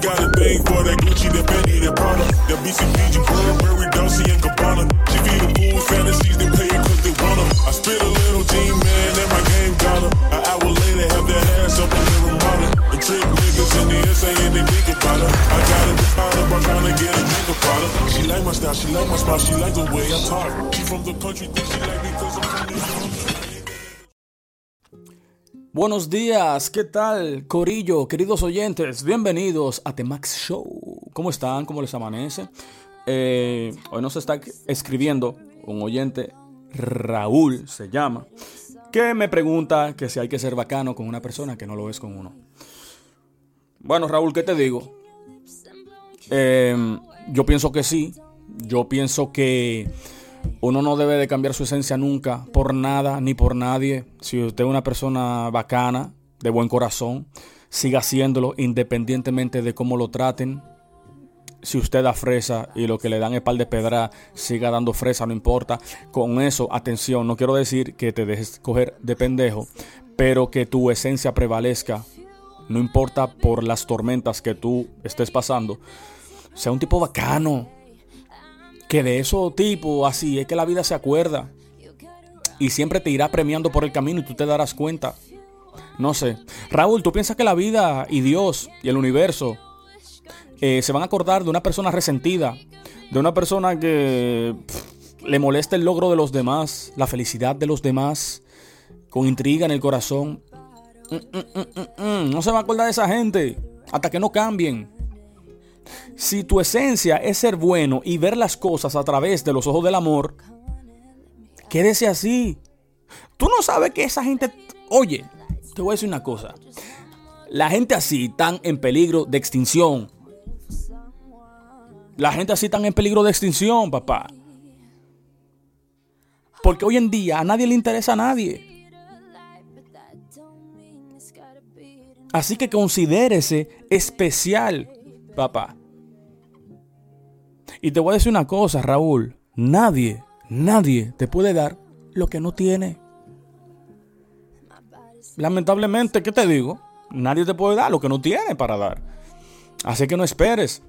got a thing for that Gucci, that Fendi, that Prada, that BCBG, Burberry, Dolce and Gabbana. She feed the fools fantasies, they play it cause they want 'em. I spit a little G-man, and my game got 'em. An hour later, have that ass up in the Ramada. And trick niggas in the SA and they think about her. I got it powder, but tryna get a nigga product. She like my style, she like my smile, she like the way I talk. She from the country, think she like me cause I'm from the Buenos días, ¿qué tal, Corillo, queridos oyentes? Bienvenidos a The Max Show. ¿Cómo están? ¿Cómo les amanece? Eh, hoy nos está escribiendo un oyente, Raúl se llama, que me pregunta que si hay que ser bacano con una persona que no lo es con uno. Bueno, Raúl, ¿qué te digo? Eh, yo pienso que sí. Yo pienso que uno no debe de cambiar su esencia nunca por nada ni por nadie. Si usted es una persona bacana, de buen corazón, siga haciéndolo independientemente de cómo lo traten. Si usted da fresa y lo que le dan es pal de pedra, siga dando fresa, no importa. Con eso, atención, no quiero decir que te dejes coger de pendejo, pero que tu esencia prevalezca. No importa por las tormentas que tú estés pasando. Sea un tipo bacano, que de esos tipos así es que la vida se acuerda. Y siempre te irá premiando por el camino y tú te darás cuenta. No sé. Raúl, ¿tú piensas que la vida y Dios y el universo eh, se van a acordar de una persona resentida? De una persona que le molesta el logro de los demás, la felicidad de los demás, con intriga en el corazón. Mm, mm, mm, no se va a acordar de esa gente hasta que no cambien. Si tu esencia es ser bueno y ver las cosas a través de los ojos del amor, quédese así. Tú no sabes que esa gente... Oye, te voy a decir una cosa. La gente así están en peligro de extinción. La gente así están en peligro de extinción, papá. Porque hoy en día a nadie le interesa a nadie. Así que considérese especial, papá. Y te voy a decir una cosa, Raúl. Nadie, nadie te puede dar lo que no tiene. Lamentablemente, ¿qué te digo? Nadie te puede dar lo que no tiene para dar. Así que no esperes.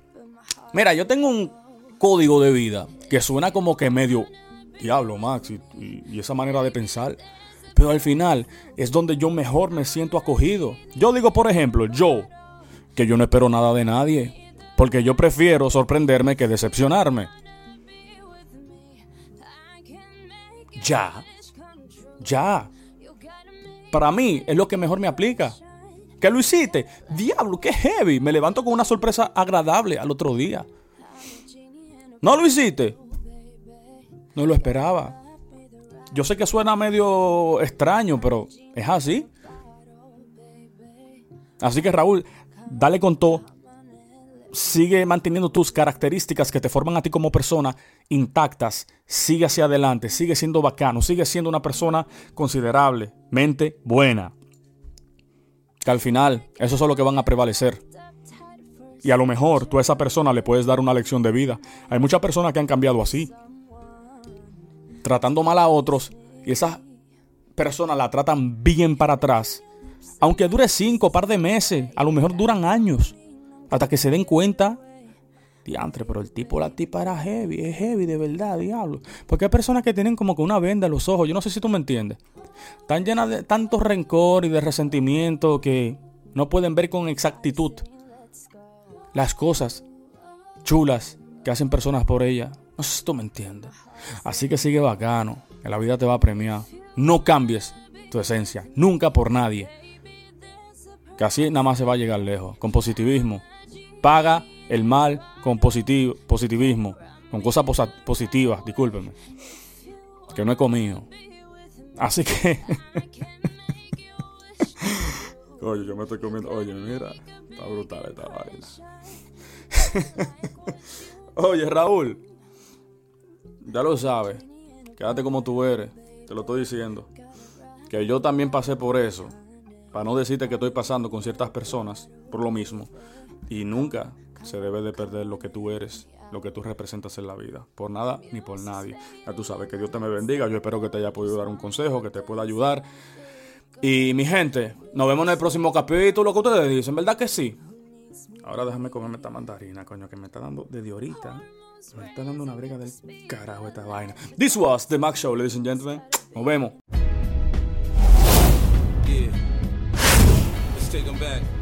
Mira, yo tengo un código de vida que suena como que medio diablo, Max, y, esa manera de pensar. Pero al final es donde yo mejor me siento acogido. Yo digo, por ejemplo, yo, que yo no espero nada de nadie. Porque yo prefiero sorprenderme que decepcionarme. Ya. Ya. Para mí es lo que mejor me aplica. ¿Qué lo hiciste? Diablo, qué heavy. Me levanto con una sorpresa agradable al otro día. ¿No lo hiciste? No lo esperaba. Yo sé que suena medio extraño, pero es así. Así que Raúl, dale con todo. Sigue manteniendo tus características que te forman a ti como persona intactas. Sigue hacia adelante, sigue siendo bacano, sigue siendo una persona considerablemente buena. Que al final, eso es lo que van a prevalecer. Y a lo mejor tú a esa persona le puedes dar una lección de vida. Hay muchas personas que han cambiado así. Tratando mal a otros y esas personas la tratan bien para atrás. Aunque dure cinco, par de meses, a lo mejor duran años. Hasta que se den cuenta. Diantre, pero el tipo, la tipa era heavy, es heavy de verdad, diablo. Porque hay personas que tienen como que una venda en los ojos. Yo no sé si tú me entiendes. Están llenas de tanto rencor y de resentimiento que no pueden ver con exactitud las cosas chulas que hacen personas por ella. No sé si tú me entiendes. Así que sigue bacano, que la vida te va a premiar. No cambies tu esencia, nunca por nadie. Que así nada más se va a llegar lejos. Con positivismo. Paga el mal con positivo, positivismo. Con cosas positivas, discúlpeme. Que no he comido. Así que... Oye, yo me estoy comiendo. Oye, mira. Está brutal esta vaina. Oye, Raúl. Ya lo sabes. Quédate como tú eres. Te lo estoy diciendo. Que yo también pasé por eso. Para no decirte que estoy pasando con ciertas personas por lo mismo. Y nunca se debe de perder lo que tú eres, lo que tú representas en la vida. Por nada ni por nadie. Ya tú sabes que Dios te me bendiga. Yo espero que te haya podido dar un consejo, que te pueda ayudar. Y mi gente, nos vemos en el próximo capítulo. que ustedes dicen? ¿Verdad que sí? Ahora déjame comerme esta mandarina, coño, que me está dando desde ahorita. Me está dando una brega del carajo esta vaina. This was the Max Show, ladies and gentlemen. Nos vemos. Yeah. Let's take 'em.